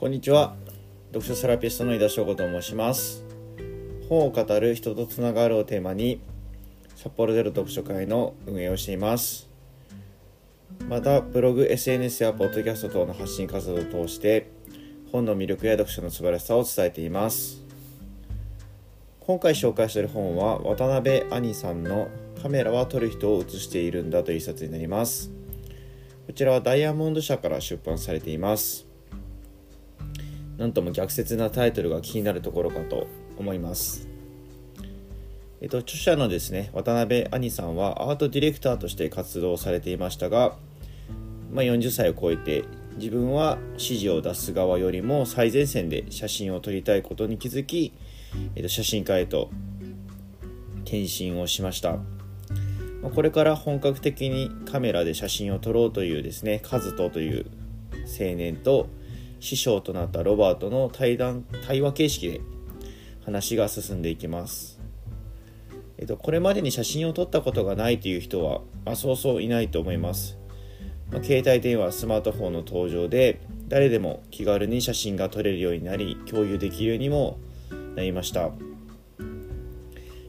こんにちは。読書セラピストの井田翔吾と申します。本を語る人とつながるをテーマに札幌ゼロ読書会の運営をしています。またブログ SNS やポッドキャスト等の発信活動を通して本の魅力や読書の素晴らしさを伝えています。今回紹介している本は渡辺兄さんのカメラは撮る人を映しているんだという一冊になります。こちらはダイヤモンド社から出版されています。なんとも逆説なタイトルが気になるところかと思います。えっと、著者のですね渡辺兄さんはアートディレクターとして活動されていましたが、まあ、40歳を超えて自分は指示を出す側よりも最前線で写真を撮りたいことに気づき、えっと、写真家へと転身をしました。これから本格的にカメラで写真を撮ろうというですねカズトという青年と師匠となったロバートの対談対話形式で話が進んでいきます、えっと、これまでに写真を撮ったことがないという人は、まあ、そうそういないと思います、まあ、携帯電話スマートフォンの登場で誰でも気軽に写真が撮れるようになり共有できるようにもなりました。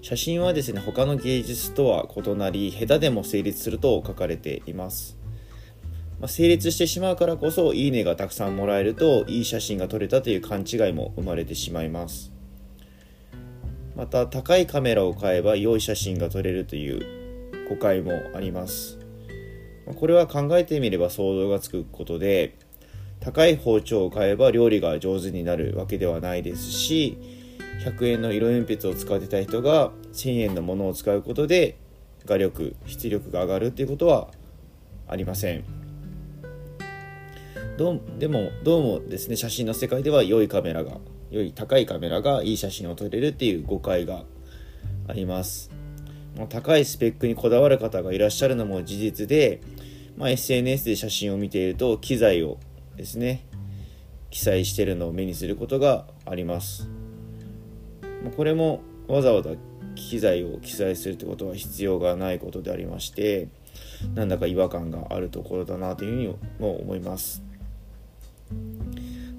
写真はですね他の芸術とは異なり下手でも成立すると書かれています、まあ、成立してしまうからこそいいねがたくさんもらえるといい写真が撮れたという勘違いも生まれてしまいます。また高いカメラを買えば良い写真が撮れるという誤解もあります。これは考えてみれば想像がつくことで高い包丁を買えば料理が上手になるわけではないですし100円の色鉛筆を使ってた人が1000円のものを使うことで画力出力が上がるっていうことはありません。どでもどうもですね写真の世界では良いカメラが良い高いカメラがいい写真を撮れるっていう誤解があります。高いスペックにこだわる方がいらっしゃるのも事実で、まあ、SNS で写真を見ていると機材をですね記載してるのを目にすることがあります。これもわざわざ機材を記載するってことは必要がないことでありましてなんだか違和感があるところだなというふうにも思います、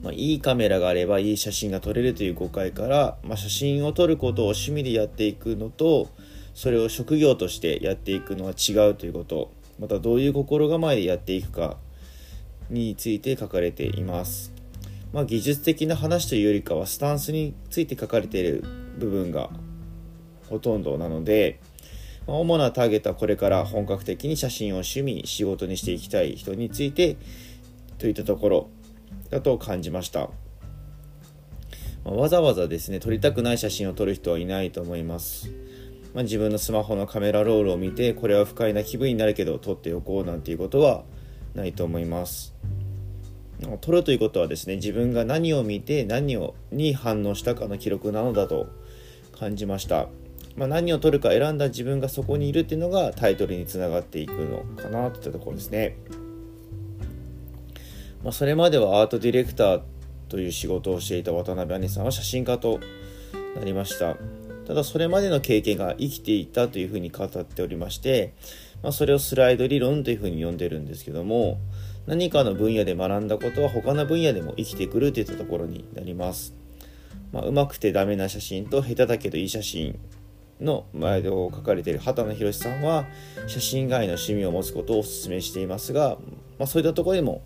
まあ、いいカメラがあればいい写真が撮れるという誤解から、まあ、写真を撮ることを趣味でやっていくのとそれを職業としてやっていくのは違うということ。またどういう心構えでやっていくかについて書かれています。まあ、技術的な話というよりかはスタンスについて書かれている部分がほとんどなので、まあ、主なターゲットはこれから本格的に写真を趣味仕事にしていきたい人についてといったところ。だと感じました、まあ、わざわざですね撮りたくない写真を撮る人はいないと思います、まあ、自分のスマホのカメラロールを見てこれは不快な気分になるけど撮っておこうなんていうことはないと思います。取るということはですね自分が何を見て何をに反応したかの記録なのだと感じました、まあ、何を取るか選んだ自分がそこにいるっていうのがタイトルにつながっていくのかなといったところですね、まあ、それまではアートディレクターという仕事をしていた渡辺兄さんは写真家となりましたただそれまでの経験が生きていたというふうに語っておりまして、まあ、それをスライド理論というふうに呼んでるんですけども何かの分野で学んだことは他の分野でも生きてくるといったところになります。まあ、うまくてダメな写真と下手だけどいい写真の前を書かれている畑野博さんは写真以外の趣味を持つことをお勧めしていますが、まあ、そういったところでも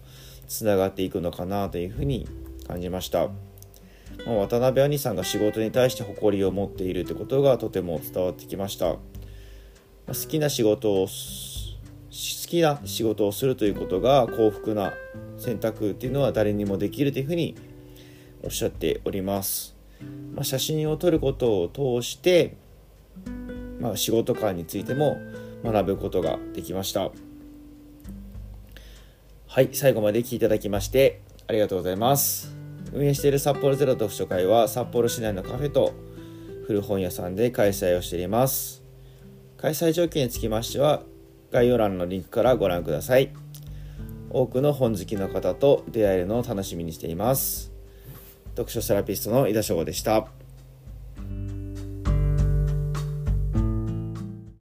つながっていくのかなというふうに感じました。まあ、渡辺兄さんが仕事に対して誇りを持っているということがとても伝わってきました。まあ、好きな仕事を好きな仕事をするということが幸福な選択っていうのは誰にもできるというふうにおっしゃっております。まあ、写真を撮ることを通して、まあ、仕事観についても学ぶことができました。はい、最後まで聞いただきましてありがとうございます。運営している札幌ゼロ読書会は札幌市内のカフェと古本屋さんで開催をしています。開催条件につきましては概要欄のリンクからご覧ください。多くの本好きの方と出会えるのを楽しみにしています。読書セラピストの井田翔吾でした。